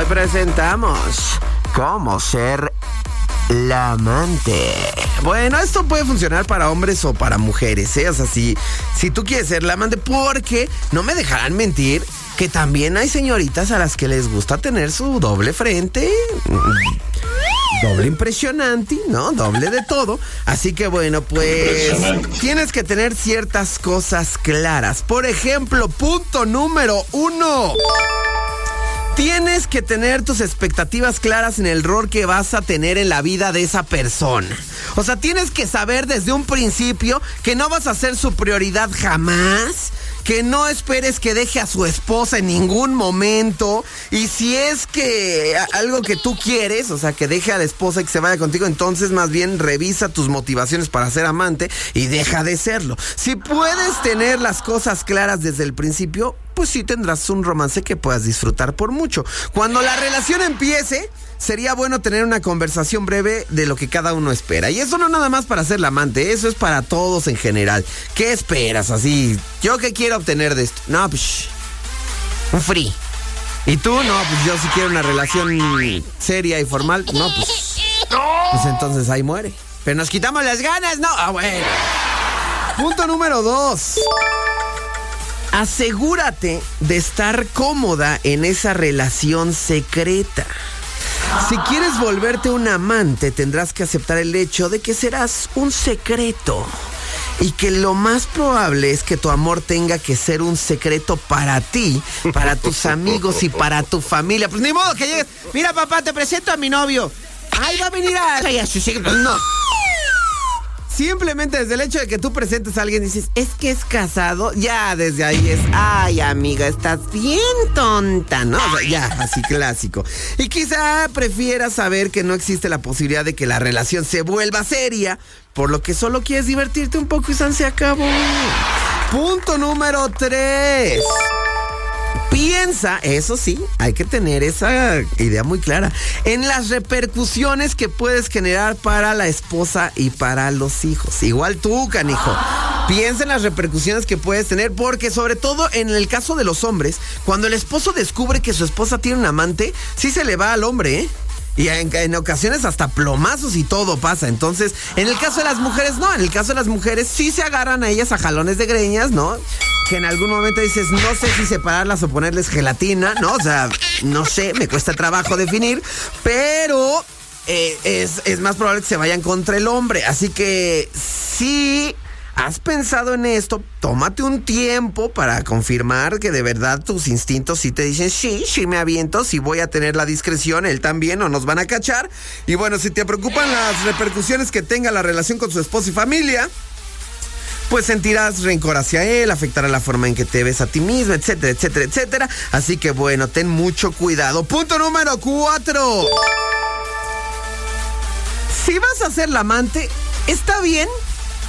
Hoy presentamos cómo ser la amante. Bueno, esto puede funcionar para hombres o para mujeres, ¿eh? O sea, si, si tú quieres ser la amante, porque no me dejarán mentir que también hay señoritas a las que les gusta tener su doble frente. Doble impresionante, ¿no? Doble de todo. Así que bueno, pues tienes que tener ciertas cosas claras. Por ejemplo, punto número uno. Tienes que tener tus expectativas claras en el rol que vas a tener en la vida de esa persona. O sea, tienes que saber desde un principio que no vas a ser su prioridad jamás, que no esperes que deje a su esposa en ningún momento. Y si es que algo que tú quieres, o sea, que deje a la esposa y que se vaya contigo, entonces más bien revisa tus motivaciones para ser amante y deja de serlo. Si puedes tener las cosas claras desde el principio, pues sí tendrás un romance que puedas disfrutar por mucho. Cuando la relación empiece, sería bueno tener una conversación breve de lo que cada uno espera. Y eso no nada más para ser la amante, eso es para todos en general. ¿Qué esperas así? ¿Yo qué quiero obtener de esto? No, pues un free. ¿Y tú? No, pues yo sí quiero una relación seria y formal. No, pues. Pues entonces ahí muere. Pero nos quitamos las ganas, ¿no? Ah, bueno. Punto número dos. Asegúrate de estar cómoda en esa relación secreta. Si quieres volverte un amante, tendrás que aceptar el hecho de que serás un secreto. Y que lo más probable es que tu amor tenga que ser un secreto para ti, para tus amigos y para tu familia. Pues ni modo que llegues. Mira, papá, te presento a mi novio. Ay, va a venir a. No. Simplemente desde el hecho de que tú presentes a alguien y dices, es que es casado, ya desde ahí es, ay amiga, estás bien tonta, ¿no? ya, así clásico. Y quizá prefieras saber que no existe la posibilidad de que la relación se vuelva seria, por lo que solo quieres divertirte un poco y se acabó. Punto número 3. Piensa, eso sí, hay que tener esa idea muy clara, en las repercusiones que puedes generar para la esposa y para los hijos. Igual tú, canijo. Piensa en las repercusiones que puedes tener, porque sobre todo en el caso de los hombres, cuando el esposo descubre que su esposa tiene un amante, sí se le va al hombre, ¿eh? Y en, ocasiones hasta plomazos y todo pasa. Entonces, en el caso de las mujeres, no. En el caso de las mujeres, sí se agarran a ellas a jalones de greñas, ¿no? Que en algún momento dices, no sé si separarlas o ponerles gelatina, ¿no? O sea, no sé, me cuesta trabajo definir. Pero eh, es, es más probable que se vayan contra el hombre. Así que sí ¿Has pensado en esto? Tómate un tiempo para confirmar que de verdad tus instintos sí te dicen, sí, sí me aviento, sí voy a tener la discreción, él también, o nos van a cachar. Y bueno, si te preocupan las repercusiones que tenga la relación con su esposo y familia, pues sentirás rencor hacia él, afectará la forma en que te ves a ti mismo, etcétera, etcétera, etcétera. Así que bueno, ten mucho cuidado. Punto número cuatro. Si vas a ser la amante, está bien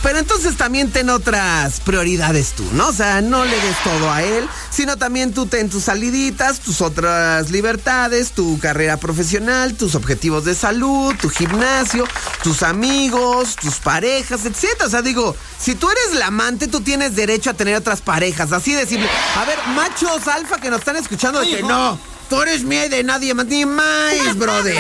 pero entonces también ten otras prioridades tú, ¿no? O sea, no le des todo a él, sino también tú ten tus saliditas, tus otras libertades, tu carrera profesional, tus objetivos de salud, tu gimnasio, tus amigos, tus parejas, etc. O sea, digo, si tú eres la amante, tú tienes derecho a tener otras parejas, así de simple. A ver, machos alfa que nos están escuchando, de que no Tú eres mía y de nadie más, ni más, brother.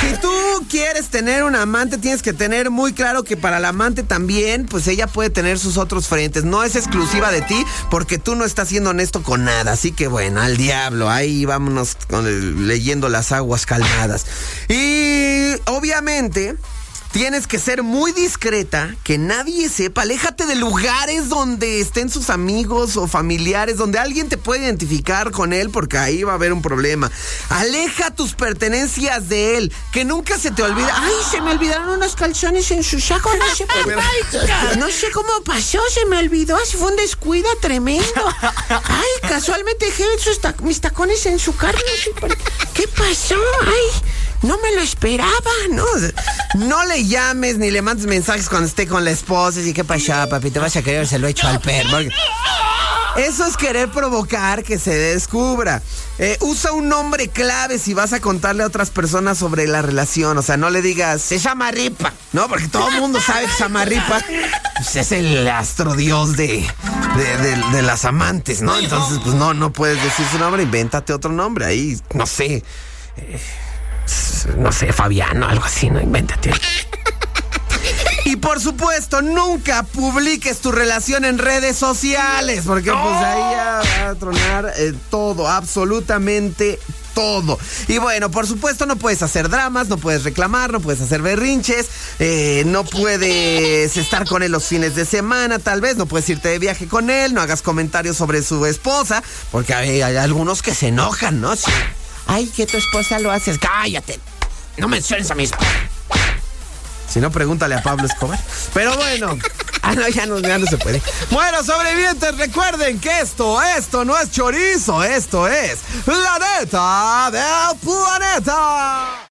Si tú quieres tener un amante, tienes que tener muy claro que para la amante también, pues ella puede tener sus otros frentes. No es exclusiva de ti porque tú no estás siendo honesto con nada. Así que bueno, al diablo. Ahí vámonos leyendo las aguas calmadas. Y obviamente Tienes que ser muy discreta, que nadie sepa. Aléjate de lugares donde estén sus amigos o familiares, donde alguien te puede identificar con él, porque ahí va a haber un problema. Aleja tus pertenencias de él, que nunca se te olvide. Ay, se me olvidaron unos calzones en su saco. No sé, no sé cómo pasó, se me olvidó. Así fue un descuido tremendo. Ay, casualmente dejé mis tacones en su carne. ¿Qué pasó? No me lo esperaba, ¿no? No le llames ni le mandes mensajes cuando esté con la esposa. Y qué pasa, papi, te vas a querer, se lo he hecho al perro. Eso es querer provocar que se descubra. Eh, usa un nombre clave si vas a contarle a otras personas sobre la relación. O sea, no le digas, se llama Ripa, ¿no? Porque todo el mundo sabe que se llama Ripa. Pues es el astrodios de, de, de las amantes, ¿no? Entonces, pues no, no puedes decir su nombre, invéntate otro nombre. Ahí, no sé eh, no sé, Fabiano, algo así, ¿no? Invéntate. Y por supuesto, nunca publiques tu relación en redes sociales, porque pues ahí ya va a tronar eh, todo, absolutamente todo. Y bueno, por supuesto no puedes hacer dramas, no puedes reclamar, no puedes hacer berrinches, eh, no puedes estar con él los fines de semana, tal vez, no puedes irte de viaje con él, no hagas comentarios sobre su esposa, porque hay, hay algunos que se enojan, ¿no? Sí. Ay, que tu esposa lo haces, cállate, no menciones a mi esposa. Si no, pregúntale a Pablo Escobar. Pero bueno. Ah, no, ya no, ya no se puede. Bueno, sobrevivientes, recuerden que esto, esto no es chorizo, esto es la neta del planeta.